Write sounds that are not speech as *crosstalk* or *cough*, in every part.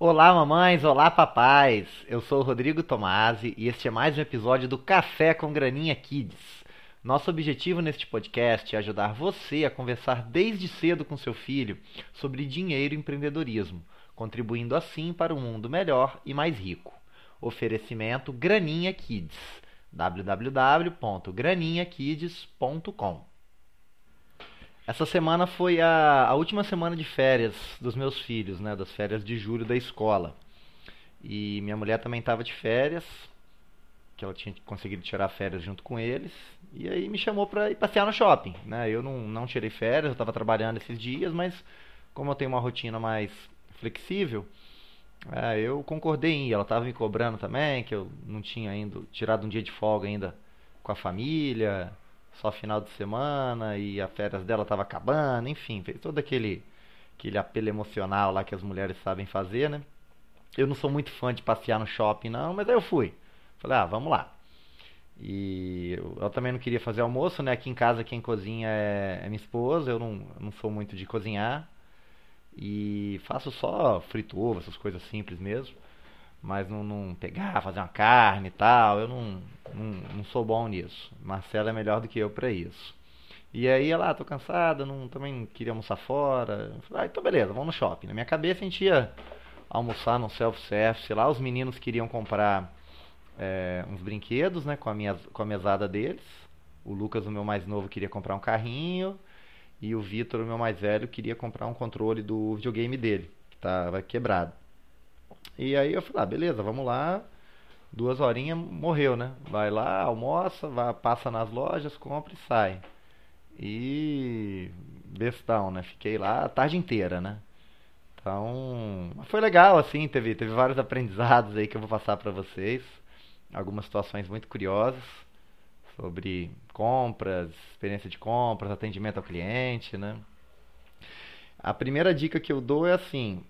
Olá, mamães! Olá, papais! Eu sou o Rodrigo Tomasi e este é mais um episódio do Café com Graninha Kids. Nosso objetivo neste podcast é ajudar você a conversar desde cedo com seu filho sobre dinheiro e empreendedorismo, contribuindo assim para um mundo melhor e mais rico. Oferecimento Graninha Kids www.graninhakids.com essa semana foi a, a última semana de férias dos meus filhos, né? Das férias de julho da escola. E minha mulher também estava de férias, que ela tinha conseguido tirar férias junto com eles. E aí me chamou para ir passear no shopping, né? Eu não, não tirei férias, eu estava trabalhando esses dias, mas como eu tenho uma rotina mais flexível, é, eu concordei em ir. Ela estava me cobrando também, que eu não tinha ainda tirado um dia de folga ainda com a família só final de semana e a férias dela estava acabando, enfim, fez todo aquele aquele apelo emocional lá que as mulheres sabem fazer, né? Eu não sou muito fã de passear no shopping não, mas aí eu fui. Falei, ah, vamos lá. E eu, eu também não queria fazer almoço, né? Aqui em casa quem cozinha é, é minha esposa, eu não, eu não sou muito de cozinhar. E faço só frito ovo, essas coisas simples mesmo mas não, não, pegar, fazer uma carne e tal, eu não, não, não sou bom nisso. Marcela é melhor do que eu para isso. E aí ela, ah, tô cansada, não, também queria almoçar fora. Falei, ah, então beleza, vamos no shopping. Na minha cabeça a gente ia almoçar no self-service lá, os meninos queriam comprar é, uns brinquedos, né, com a, minha, com a mesada deles. O Lucas, o meu mais novo, queria comprar um carrinho. E o Vitor, o meu mais velho, queria comprar um controle do videogame dele, que estava quebrado. E aí eu falei, ah, beleza, vamos lá. Duas horinhas morreu, né? Vai lá, almoça, vai, passa nas lojas, compra e sai. E bestão, né? Fiquei lá a tarde inteira, né? Então, foi legal assim, teve, teve vários *laughs* aprendizados aí que eu vou passar para vocês. Algumas situações muito curiosas sobre compras, experiência de compras, atendimento ao cliente, né? A primeira dica que eu dou é assim,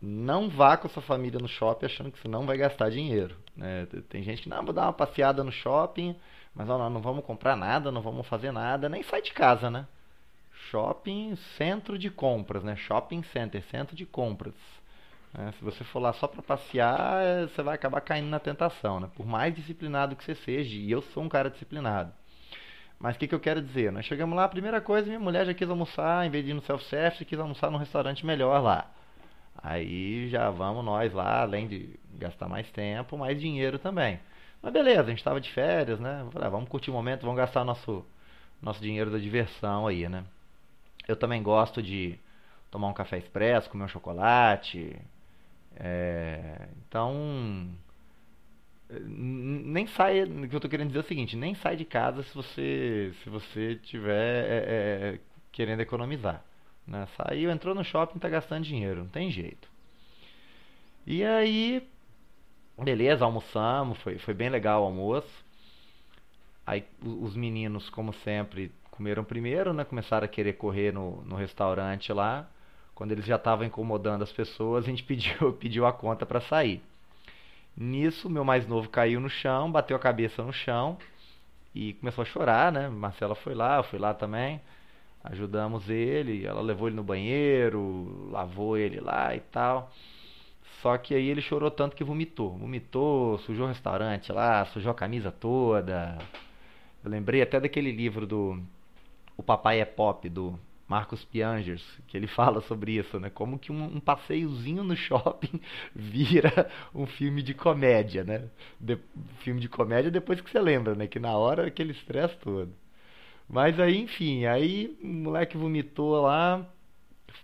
não vá com sua família no shopping achando que você não vai gastar dinheiro. Né? Tem gente que, não, vou dar uma passeada no shopping, mas não, não vamos comprar nada, não vamos fazer nada, nem sai de casa, né? Shopping, centro de compras, né? Shopping center, centro de compras. Né? Se você for lá só para passear, é, você vai acabar caindo na tentação, né? Por mais disciplinado que você seja, e eu sou um cara disciplinado. Mas o que, que eu quero dizer? Nós chegamos lá, a primeira coisa, minha mulher já quis almoçar, em vez de ir no self-service, quis almoçar num restaurante melhor lá. Aí já vamos nós lá, além de gastar mais tempo, mais dinheiro também. Mas beleza, a gente estava de férias, né? Falei, ah, vamos curtir o momento, vamos gastar nosso, nosso dinheiro da diversão aí, né? Eu também gosto de tomar um café expresso, comer um chocolate. É, então, nem sai. O que eu estou querendo dizer é o seguinte: nem sai de casa se você se você tiver é, é, querendo economizar. Né? Saiu, entrou no shopping, tá gastando dinheiro, não tem jeito. E aí, beleza, almoçamos, foi, foi bem legal o almoço. Aí os meninos, como sempre, comeram primeiro, né? Começaram a querer correr no, no restaurante lá. Quando eles já estavam incomodando as pessoas, a gente *laughs* pediu, pediu a conta para sair. Nisso, meu mais novo caiu no chão, bateu a cabeça no chão e começou a chorar, né? Marcela foi lá, eu fui lá também ajudamos ele, ela levou ele no banheiro, lavou ele lá e tal. Só que aí ele chorou tanto que vomitou. Vomitou, sujou o restaurante lá, sujou a camisa toda. Eu lembrei até daquele livro do O Papai é Pop, do Marcos Piangers, que ele *laughs* fala sobre isso, né? Como que um, um passeiozinho no shopping *laughs* vira um filme de comédia, né? De, filme de comédia depois que você lembra, né? Que na hora aquele estresse todo. Mas aí, enfim, aí o moleque vomitou lá.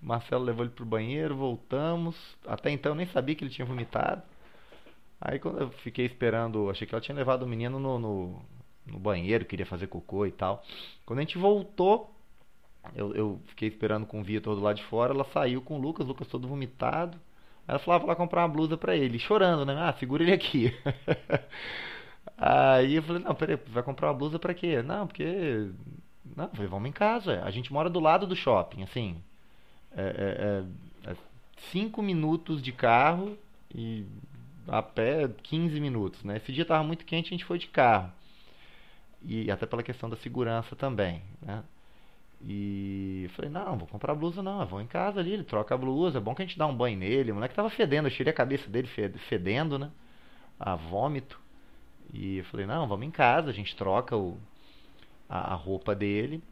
Marcelo levou ele pro banheiro, voltamos. Até então eu nem sabia que ele tinha vomitado. Aí quando eu fiquei esperando, achei que ela tinha levado o menino no, no, no banheiro, queria fazer cocô e tal. Quando a gente voltou, eu, eu fiquei esperando com o Vitor do lado de fora, ela saiu com o Lucas, o Lucas todo vomitado. Ela falou, ah, lá comprar uma blusa pra ele, chorando, né? Ah, segura ele aqui. *laughs* Aí eu falei, não, peraí, vai comprar uma blusa pra quê? Não, porque. Não, falei, vamos em casa. A gente mora do lado do shopping, assim. É, é, é, é cinco minutos de carro e a pé 15 minutos, né? Esse dia tava muito quente, a gente foi de carro. E até pela questão da segurança também, né? E falei, não, vou comprar blusa não, vou em casa ali, ele troca a blusa, é bom que a gente dá um banho nele. O moleque tava fedendo, eu tirei a cabeça dele fedendo, né? A vômito. E eu falei, não, vamos em casa, a gente troca o, a, a roupa dele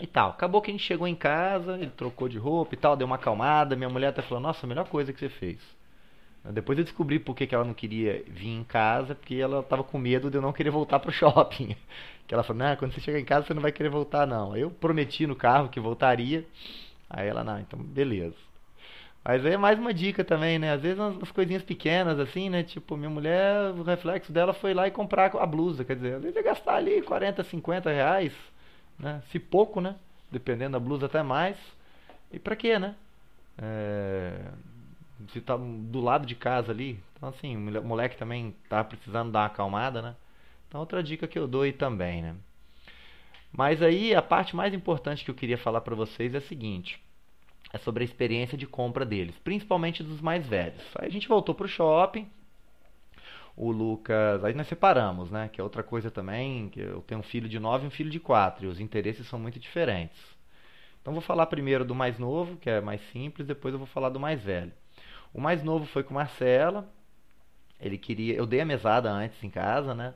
e tal. Acabou que a gente chegou em casa, ele trocou de roupa e tal, deu uma acalmada. Minha mulher até falou: Nossa, a melhor coisa que você fez. Depois eu descobri por que, que ela não queria vir em casa, porque ela estava com medo de eu não querer voltar pro *laughs* shopping. Que ela falou: Não, quando você chegar em casa você não vai querer voltar, não. Eu prometi no carro que voltaria. Aí ela: Não, então beleza. Mas aí é mais uma dica também, né? Às vezes umas coisinhas pequenas assim, né? Tipo, minha mulher, o reflexo dela foi lá e comprar a blusa. Quer dizer, às vezes é gastar ali 40, 50 reais né? Se pouco, né? Dependendo da blusa até mais. E pra quê, né? É... Se tá do lado de casa ali. Então assim, o moleque também tá precisando dar uma acalmada, né? Então outra dica que eu dou aí também, né? Mas aí a parte mais importante que eu queria falar para vocês é a seguinte. É sobre a experiência de compra deles, principalmente dos mais velhos. Aí a gente voltou pro shopping, o Lucas. Aí nós separamos, né? Que é outra coisa também. Que eu tenho um filho de 9 e um filho de 4. E os interesses são muito diferentes. Então vou falar primeiro do mais novo, que é mais simples, depois eu vou falar do mais velho. O mais novo foi com Marcela. Ele queria. Eu dei a mesada antes em casa, né?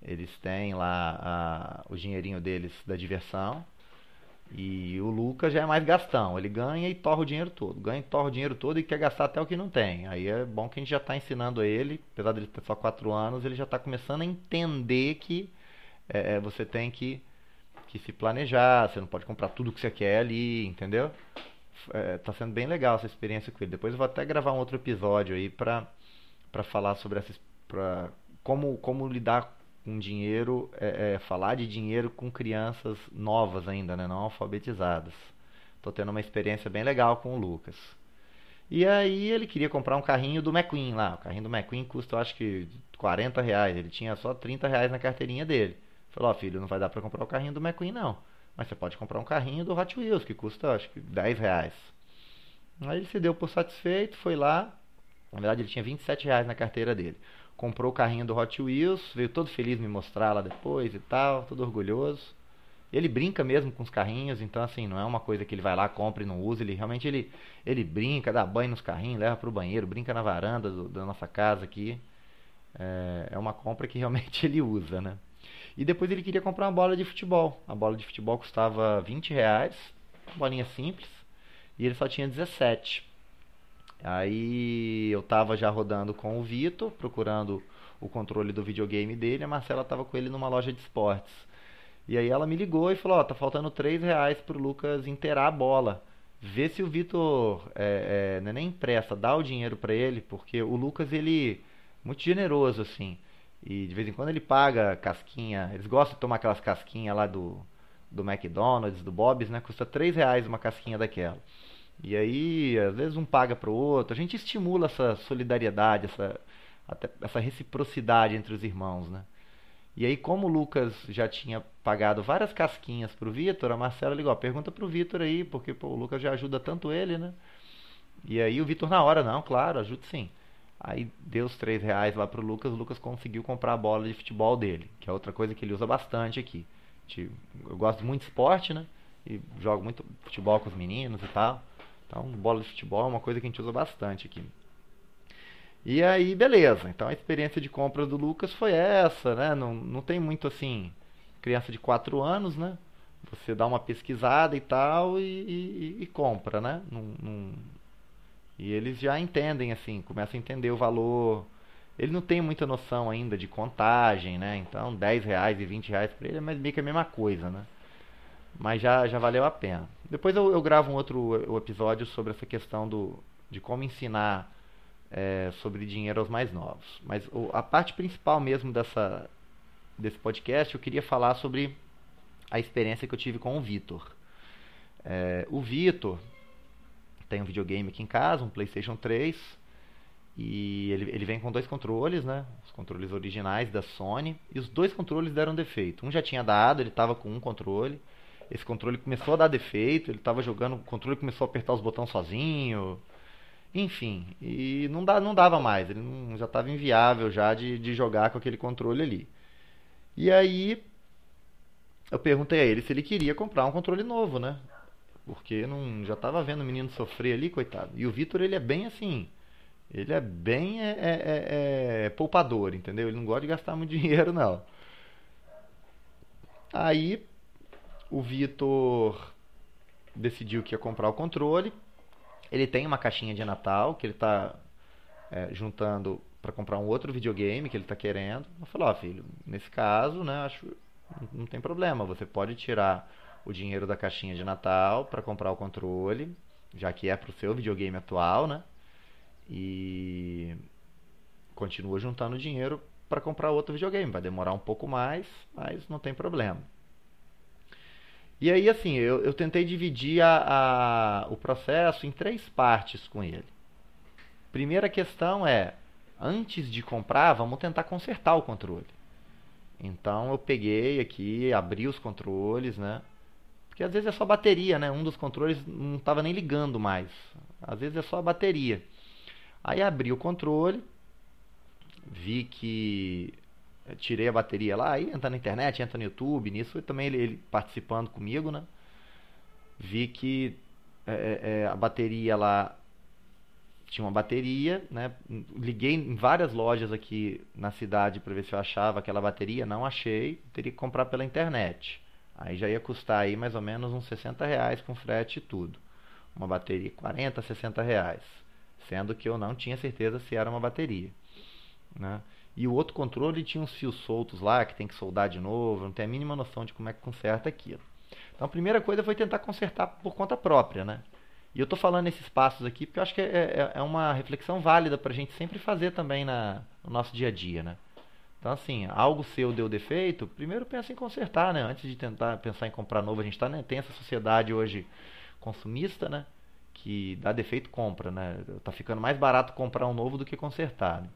Eles têm lá a, o dinheirinho deles da diversão. E o Lucas já é mais gastão, ele ganha e torra o dinheiro todo. Ganha e torra o dinheiro todo e quer gastar até o que não tem. Aí é bom que a gente já está ensinando ele, apesar dele ter só 4 anos, ele já está começando a entender que é, é, você tem que, que se planejar, você não pode comprar tudo que você quer ali, entendeu? É, tá sendo bem legal essa experiência com ele. Depois eu vou até gravar um outro episódio aí pra falar sobre essa. Pra, como, como lidar com dinheiro, é, é, falar de dinheiro com crianças novas ainda, né, não alfabetizadas. Estou tendo uma experiência bem legal com o Lucas. E aí ele queria comprar um carrinho do McQueen lá. O carrinho do McQueen custa, eu acho que 40 reais. Ele tinha só 30 reais na carteirinha dele. Falou, ó oh, filho, não vai dar para comprar o carrinho do McQueen não. Mas você pode comprar um carrinho do Hot Wheels, que custa, acho que 10 reais. Aí ele se deu por satisfeito, foi lá. Na verdade ele tinha 27 reais na carteira dele comprou o carrinho do Hot Wheels, veio todo feliz me mostrar lá depois e tal, todo orgulhoso. Ele brinca mesmo com os carrinhos, então assim, não é uma coisa que ele vai lá, compra e não usa, ele realmente ele, ele brinca, dá banho nos carrinhos, leva para o banheiro, brinca na varanda do, da nossa casa aqui. É, é uma compra que realmente *laughs* ele usa, né? E depois ele queria comprar uma bola de futebol. A bola de futebol custava 20 reais, uma bolinha simples, e ele só tinha 17. Aí eu tava já rodando com o Vitor, procurando o controle do videogame dele, a Marcela tava com ele numa loja de esportes. E aí ela me ligou e falou, ó, tá faltando 3 reais pro Lucas inteirar a bola. Vê se o Vitor é, é, nem empresta, dá o dinheiro para ele, porque o Lucas, ele muito generoso, assim. E de vez em quando ele paga casquinha, eles gostam de tomar aquelas casquinhas lá do, do McDonald's, do Bob's, né? Custa 3 reais uma casquinha daquela. E aí, às vezes um paga para o outro. A gente estimula essa solidariedade, essa, essa reciprocidade entre os irmãos, né? E aí, como o Lucas já tinha pagado várias casquinhas pro Vitor, a Marcela ligou, pergunta pro Vitor aí, porque pô, o Lucas já ajuda tanto ele, né? E aí o Vitor na hora, não, claro, ajuda sim. Aí deu os 3 reais lá pro Lucas, o Lucas conseguiu comprar a bola de futebol dele, que é outra coisa que ele usa bastante aqui. Eu gosto muito de esporte, né? E jogo muito futebol com os meninos e tal. Então, bola de futebol é uma coisa que a gente usa bastante aqui. E aí, beleza. Então, a experiência de compra do Lucas foi essa, né? Não, não tem muito assim, criança de 4 anos, né? Você dá uma pesquisada e tal e, e, e compra, né? Num, num... E eles já entendem, assim, começam a entender o valor. Ele não tem muita noção ainda de contagem, né? Então, 10 reais e 20 reais para ele é meio que a mesma coisa, né? Mas já, já valeu a pena. Depois eu, eu gravo um outro episódio sobre essa questão do, de como ensinar é, sobre dinheiro aos mais novos. Mas o, a parte principal mesmo dessa, desse podcast eu queria falar sobre a experiência que eu tive com o Vitor. É, o Vitor tem um videogame aqui em casa, um PlayStation 3. E ele, ele vem com dois controles, né? Os controles originais da Sony. E os dois controles deram defeito. Um já tinha dado, ele estava com um controle esse controle começou a dar defeito, ele estava jogando, o controle começou a apertar os botões sozinho. Enfim, e não, dá, não dava mais, ele não, já estava inviável já de, de jogar com aquele controle ali. E aí eu perguntei a ele se ele queria comprar um controle novo, né? Porque não, já tava vendo o menino sofrer ali, coitado. E o Vitor, ele é bem assim. Ele é bem é, é, é, é poupador, entendeu? Ele não gosta de gastar muito *laughs* dinheiro, não. Aí o Vitor decidiu que ia comprar o controle. Ele tem uma caixinha de Natal que ele está é, juntando para comprar um outro videogame que ele está querendo. Eu falei, ó, oh, filho, nesse caso, né, acho não tem problema, você pode tirar o dinheiro da caixinha de Natal para comprar o controle, já que é para o seu videogame atual, né? E continua juntando dinheiro para comprar outro videogame. Vai demorar um pouco mais, mas não tem problema. E aí, assim, eu, eu tentei dividir a, a, o processo em três partes com ele. Primeira questão é, antes de comprar, vamos tentar consertar o controle. Então eu peguei aqui, abri os controles, né? Porque às vezes é só bateria, né? Um dos controles não estava nem ligando mais. Às vezes é só a bateria. Aí abri o controle, vi que tirei a bateria lá, aí entra na internet, entra no YouTube, nisso também ele, ele participando comigo, né? Vi que é, é, é a bateria lá tinha uma bateria, né? Liguei em várias lojas aqui na cidade para ver se eu achava aquela bateria, não achei, teria que comprar pela internet. Aí já ia custar aí mais ou menos uns 60 reais com frete e tudo. Uma bateria 40, 60 reais. Sendo que eu não tinha certeza se era uma bateria. Né? E o outro controle tinha uns fios soltos lá que tem que soldar de novo, não tem a mínima noção de como é que conserta aquilo. Então a primeira coisa foi tentar consertar por conta própria, né? E eu estou falando esses passos aqui porque eu acho que é, é, é uma reflexão válida para a gente sempre fazer também na, no nosso dia a dia, né? Então, assim, algo seu deu defeito, primeiro pensa em consertar, né? Antes de tentar pensar em comprar novo, a gente tá, né? tem essa sociedade hoje consumista, né? Que dá defeito, compra, né? Tá ficando mais barato comprar um novo do que consertar. Né?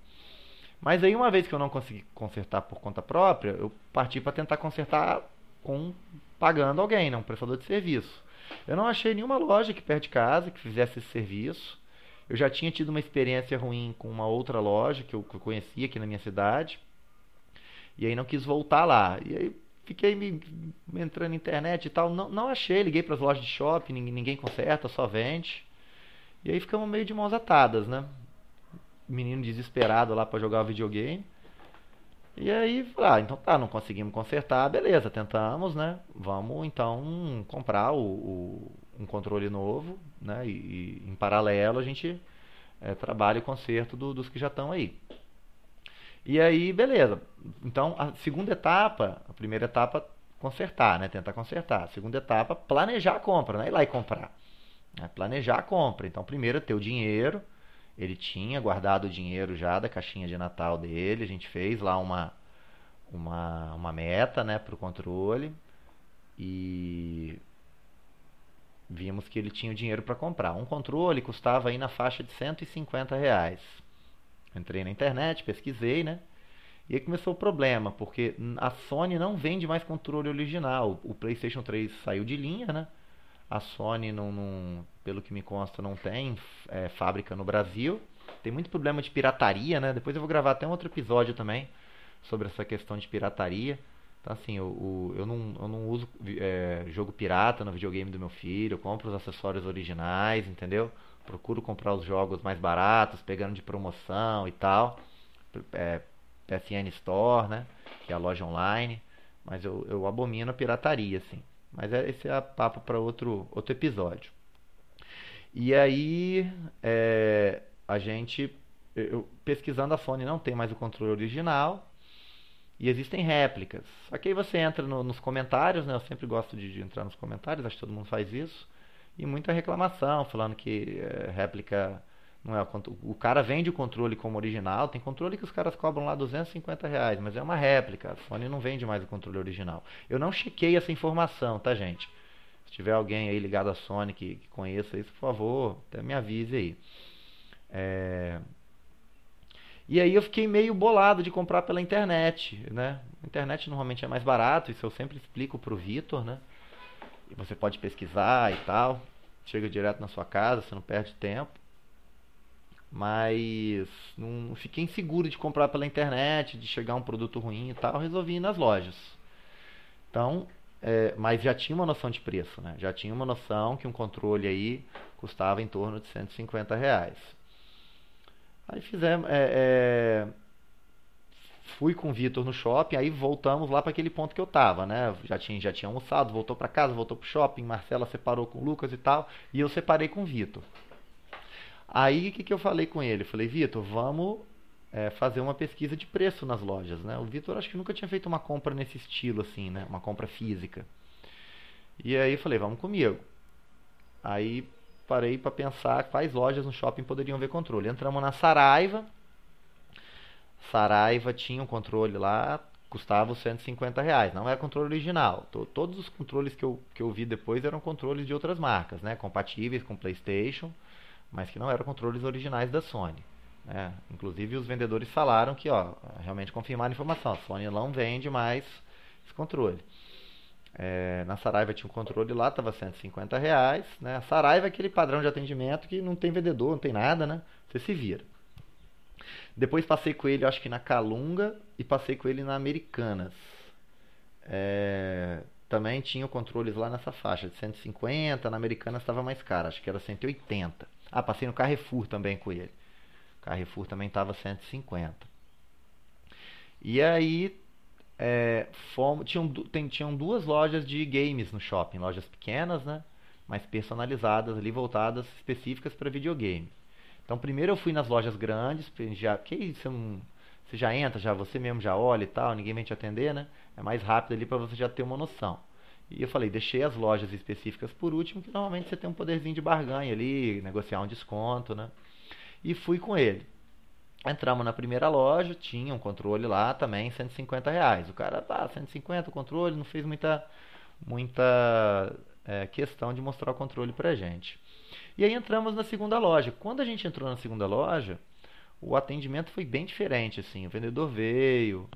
Mas aí, uma vez que eu não consegui consertar por conta própria, eu parti para tentar consertar com pagando alguém, né? Um prestador de serviço. Eu não achei nenhuma loja aqui perto de casa que fizesse esse serviço. Eu já tinha tido uma experiência ruim com uma outra loja que eu, que eu conhecia aqui na minha cidade. E aí não quis voltar lá. E aí fiquei me, me entrando na internet e tal. Não, não achei, liguei para as lojas de shopping, ninguém, ninguém conserta, só vende. E aí ficamos meio de mãos atadas, né? Menino desesperado lá para jogar videogame. E aí, ah, então tá, não conseguimos consertar, beleza, tentamos, né? Vamos então comprar o, o um controle novo, né? E, e, em paralelo a gente é, trabalha o conserto do, dos que já estão aí. E aí, beleza. Então, a segunda etapa, a primeira etapa, consertar, né? Tentar consertar. A segunda etapa, planejar a compra, não é ir lá e comprar. É planejar a compra. Então, primeiro, ter o dinheiro, ele tinha guardado o dinheiro já da caixinha de Natal dele. A gente fez lá uma, uma, uma meta né, para o controle. E vimos que ele tinha o dinheiro para comprar. Um controle custava aí na faixa de 150 reais. Entrei na internet, pesquisei, né? E aí começou o problema, porque a Sony não vende mais controle original. O PlayStation 3 saiu de linha, né? A Sony, não, não pelo que me consta, não tem é, fábrica no Brasil. Tem muito problema de pirataria, né? Depois eu vou gravar até um outro episódio também sobre essa questão de pirataria. Então, assim, eu, eu, não, eu não uso é, jogo pirata no videogame do meu filho. Eu compro os acessórios originais, entendeu? Procuro comprar os jogos mais baratos, pegando de promoção e tal. É, PSN Store, né? Que é a loja online. Mas eu, eu abomino a pirataria, assim. Mas é, esse é papo para outro, outro episódio. E aí é, a gente, eu, pesquisando a Sony, não tem mais o controle original e existem réplicas. Só que aí você entra no, nos comentários, né? Eu sempre gosto de, de, entrar nos comentários, acho que todo mundo faz isso. E muita reclamação, falando que é, réplica não é o cara vende o controle como original. Tem controle que os caras cobram lá 250 reais, mas é uma réplica. A Sony não vende mais o controle original. Eu não chequei essa informação, tá, gente? Se tiver alguém aí ligado à Sony que, que conheça isso, por favor, até me avise aí. É... E aí eu fiquei meio bolado de comprar pela internet, né? A internet normalmente é mais barato, isso eu sempre explico pro Vitor, né? E você pode pesquisar e tal. Chega direto na sua casa, você não perde tempo. Mas não fiquei inseguro de comprar pela internet, de chegar um produto ruim e tal, resolvi ir nas lojas. Então, é, mas já tinha uma noção de preço, né? Já tinha uma noção que um controle aí custava em torno de 150 reais. Aí fizemos, é, é, fui com o Vitor no shopping, aí voltamos lá para aquele ponto que eu tava, né? Já tinha, já tinha almoçado, voltou para casa, voltou pro shopping, Marcela separou com o Lucas e tal, e eu separei com o Vitor. Aí o que, que eu falei com ele? Eu falei, Vitor, vamos é, fazer uma pesquisa de preço nas lojas, né? O Vitor acho que nunca tinha feito uma compra nesse estilo assim, né? Uma compra física. E aí eu falei, vamos comigo. Aí parei para pensar quais lojas no shopping poderiam ver controle. Entramos na Saraiva. Saraiva tinha um controle lá, custava 150 reais. Não era controle original. Todos os controles que eu, que eu vi depois eram controles de outras marcas, né? Compatíveis com PlayStation, mas que não eram controles originais da Sony. É, inclusive os vendedores falaram que, ó, realmente confirmaram a informação, a Sony não vende mais esse controle. É, na Saraiva tinha um controle lá, estava 150 reais. Né? A Saraiva é aquele padrão de atendimento que não tem vendedor, não tem nada, né? Você se vira. Depois passei com ele, acho que na Calunga, e passei com ele na Americanas. É, também tinha controles lá nessa faixa de 150, na Americanas estava mais caro, acho que era 180. Ah, passei no Carrefour também com ele. Carrefour também estava 150. E aí é, fomos, tinham, tem, tinham duas lojas de games no shopping, lojas pequenas, né? Mas personalizadas ali, voltadas específicas para videogame. Então primeiro eu fui nas lojas grandes, já que você, não, você já entra, já você mesmo já olha e tal, ninguém vem te atender, né? É mais rápido ali para você já ter uma noção. E eu falei, deixei as lojas específicas por último, que normalmente você tem um poderzinho de barganha ali, negociar um desconto, né? e fui com ele. Entramos na primeira loja, tinha um controle lá também, 150 reais. O cara, tá, 150 o controle, não fez muita, muita é, questão de mostrar o controle pra gente. E aí entramos na segunda loja. Quando a gente entrou na segunda loja, o atendimento foi bem diferente, assim. O vendedor veio,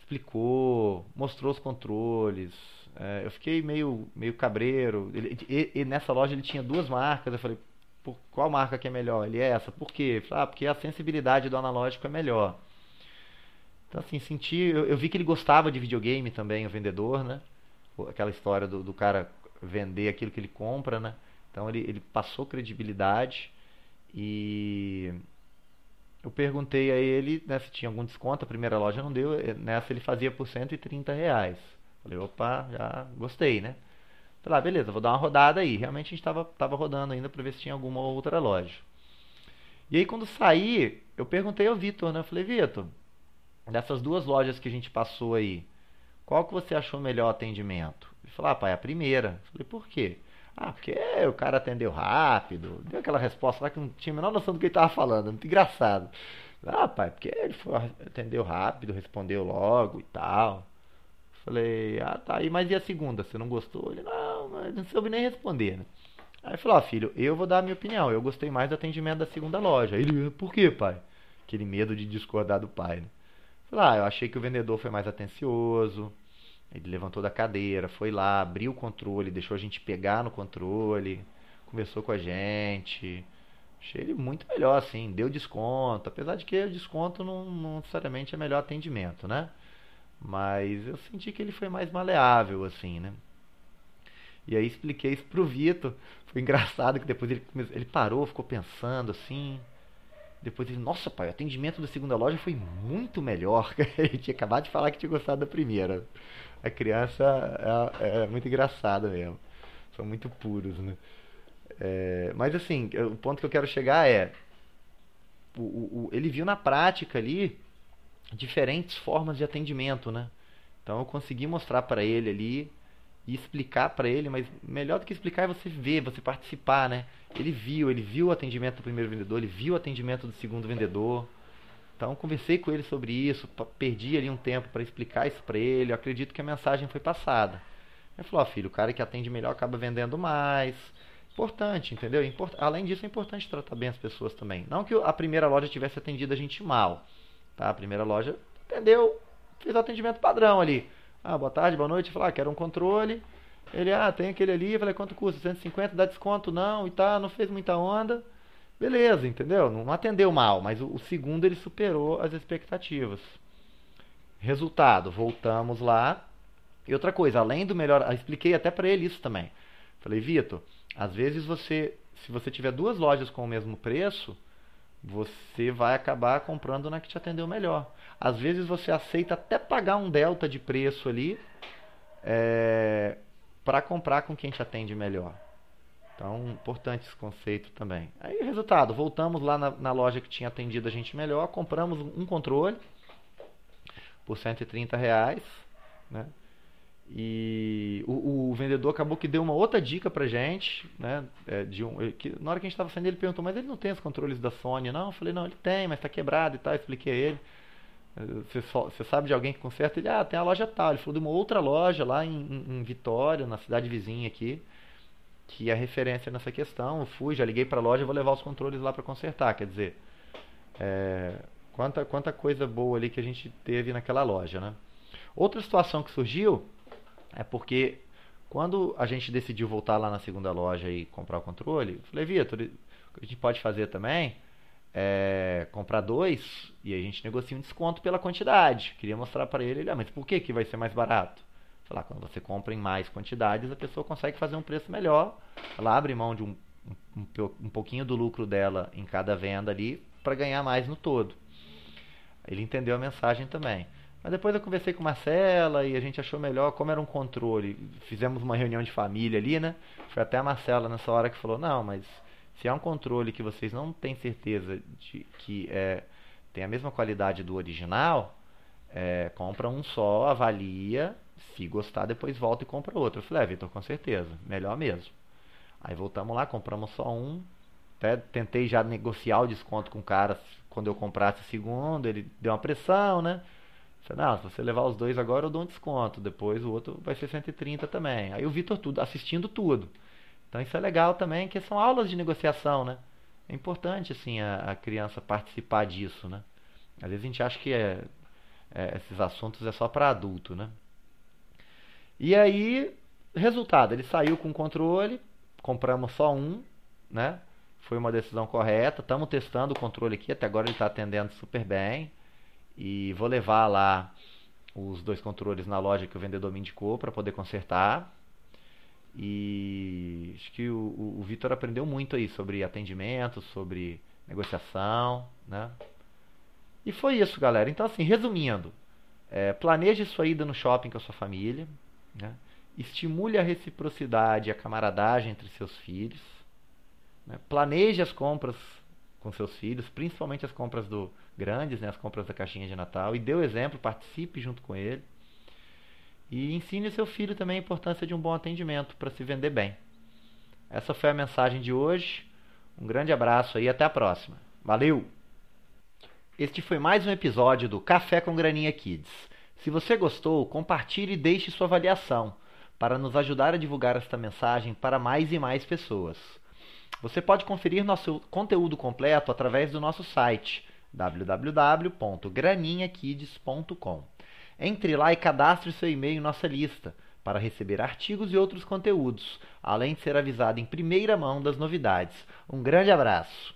explicou, mostrou os controles. É, eu fiquei meio, meio cabreiro. Ele, e, e nessa loja ele tinha duas marcas. Eu falei, por qual marca que é melhor? Ele é essa. Por quê? Ah, porque a sensibilidade do analógico é melhor. Então, assim, senti. Eu, eu vi que ele gostava de videogame também, o vendedor, né? Aquela história do, do cara vender aquilo que ele compra, né? Então, ele, ele passou credibilidade e. Eu perguntei a ele né, se tinha algum desconto, a primeira loja não deu, nessa ele fazia por 130 reais. Falei, opa, já gostei, né? Falei, ah, beleza, vou dar uma rodada aí. Realmente a gente estava tava rodando ainda para ver se tinha alguma outra loja. E aí quando saí, eu perguntei ao Vitor, né? Eu falei, Vitor, dessas duas lojas que a gente passou aí, qual que você achou melhor atendimento? Ele falou, ah, pai, a primeira. Eu falei, por quê? Ah, porque o cara atendeu rápido, deu aquela resposta lá que não tinha a menor noção do que ele estava falando, muito engraçado. Ah, pai, porque ele foi, atendeu rápido, respondeu logo e tal. Falei, ah tá, e mas e a segunda? Você não gostou? Ele, não, mas não soube nem responder, né? Aí falou, ó, filho, eu vou dar a minha opinião. Eu gostei mais do atendimento da segunda loja. Ele, por quê, pai? Aquele medo de discordar do pai, né? Falei, ah, eu achei que o vendedor foi mais atencioso. Ele levantou da cadeira, foi lá, abriu o controle, deixou a gente pegar no controle, conversou com a gente. Achei ele muito melhor, assim, deu desconto. Apesar de que o desconto não, não necessariamente é melhor atendimento, né? Mas eu senti que ele foi mais maleável, assim, né? E aí expliquei isso pro Vitor. Foi *laughs* engraçado que depois ele, ele parou, ficou pensando assim. Depois ele, nossa pai, o atendimento da segunda loja foi muito melhor. *laughs* ele tinha acabado de falar que tinha gostado da primeira. A criança é, é muito engraçada mesmo. São muito puros, né? É, mas assim, o ponto que eu quero chegar é. O, o, ele viu na prática ali diferentes formas de atendimento, né? Então eu consegui mostrar para ele ali e explicar para ele, mas melhor do que explicar é você ver, você participar, né? Ele viu, ele viu o atendimento do primeiro vendedor, ele viu o atendimento do segundo vendedor. Então conversei com ele sobre isso, perdi ali um tempo para explicar isso para ele. Eu acredito que a mensagem foi passada. Ele falou: oh, "Filho, o cara que atende melhor acaba vendendo mais". Importante, entendeu? Além disso, é importante tratar bem as pessoas também. Não que a primeira loja tivesse atendido a gente mal, Tá? A primeira loja atendeu, fez o atendimento padrão ali. Ah, boa tarde, boa noite. Falar, ah, quero um controle. Ele, ah, tem aquele ali. Eu falei, quanto custa? 150, dá desconto? Não, e tá, não fez muita onda. Beleza, entendeu? Não atendeu mal, mas o, o segundo ele superou as expectativas. Resultado, voltamos lá E outra coisa, além do melhor, expliquei até para ele isso também. Falei, Vitor, às vezes você, se você tiver duas lojas com o mesmo preço, você vai acabar comprando na que te atendeu melhor. Às vezes você aceita até pagar um delta de preço ali é, para comprar com quem te atende melhor. Então, importante esse conceito também. Aí, resultado, voltamos lá na, na loja que tinha atendido a gente melhor, compramos um controle por 130 reais, né? E o, o, vendedor acabou que deu uma outra dica pra gente, né? É, de um, que, na hora que a gente estava saindo, ele perguntou, mas ele não tem os controles da Sony? Não, eu falei, não, ele tem, mas está quebrado e tal. Expliquei a ele. Você, só, você, sabe de alguém que conserta? Ele, ah, tem a loja tal. Ele falou de uma outra loja lá em, em, Vitória, na cidade vizinha aqui, que é referência nessa questão. Eu fui, já liguei para loja, vou levar os controles lá para consertar. Quer dizer, é, quanta, quanta coisa boa ali que a gente teve naquela loja, né? Outra situação que surgiu é porque quando a gente decidiu voltar lá na segunda loja e comprar o controle, eu falei, Vitor, o que a gente pode fazer também é comprar dois e a gente negocia um desconto pela quantidade. Queria mostrar para ele, ah, mas por que, que vai ser mais barato? Sei lá, quando você compra em mais quantidades, a pessoa consegue fazer um preço melhor. Ela abre mão de um, um, um pouquinho do lucro dela em cada venda ali para ganhar mais no todo. Ele entendeu a mensagem também. Mas depois eu conversei com Marcela e a gente achou melhor, como era um controle. Fizemos uma reunião de família ali, né? Foi até a Marcela nessa hora que falou: Não, mas se é um controle que vocês não têm certeza de que é, tem a mesma qualidade do original, é, compra um só, avalia. Se gostar, depois volta e compra outro. Eu falei: É, Vitor, com certeza, melhor mesmo. Aí voltamos lá, compramos só um. Até tentei já negociar o desconto com o cara quando eu comprasse o segundo. Ele deu uma pressão, né? Você, se você levar os dois agora eu dou um desconto, depois o outro vai ser 130 também. Aí o Vitor tudo, assistindo tudo. Então isso é legal também, que são aulas de negociação, né? É importante assim a, a criança participar disso, né? Às vezes a gente acha que é, é, esses assuntos é só para adulto, né? E aí, resultado, ele saiu com controle, compramos só um, né? Foi uma decisão correta. Estamos testando o controle aqui, até agora ele está atendendo super bem. E vou levar lá os dois controles na loja que o vendedor me indicou para poder consertar. E acho que o, o, o Vitor aprendeu muito aí sobre atendimento, sobre negociação, né? E foi isso, galera. Então, assim, resumindo, é, planeje sua ida no shopping com a sua família, né? estimule a reciprocidade e a camaradagem entre seus filhos, né? planeje as compras com seus filhos, principalmente as compras do grandes, né, as compras da caixinha de Natal, e dê o exemplo, participe junto com ele. E ensine seu filho também a importância de um bom atendimento para se vender bem. Essa foi a mensagem de hoje. Um grande abraço e até a próxima. Valeu! Este foi mais um episódio do Café com Graninha Kids. Se você gostou, compartilhe e deixe sua avaliação para nos ajudar a divulgar esta mensagem para mais e mais pessoas. Você pode conferir nosso conteúdo completo através do nosso site www.graninhakids.com. Entre lá e cadastre seu e-mail em nossa lista para receber artigos e outros conteúdos, além de ser avisado em primeira mão das novidades. Um grande abraço!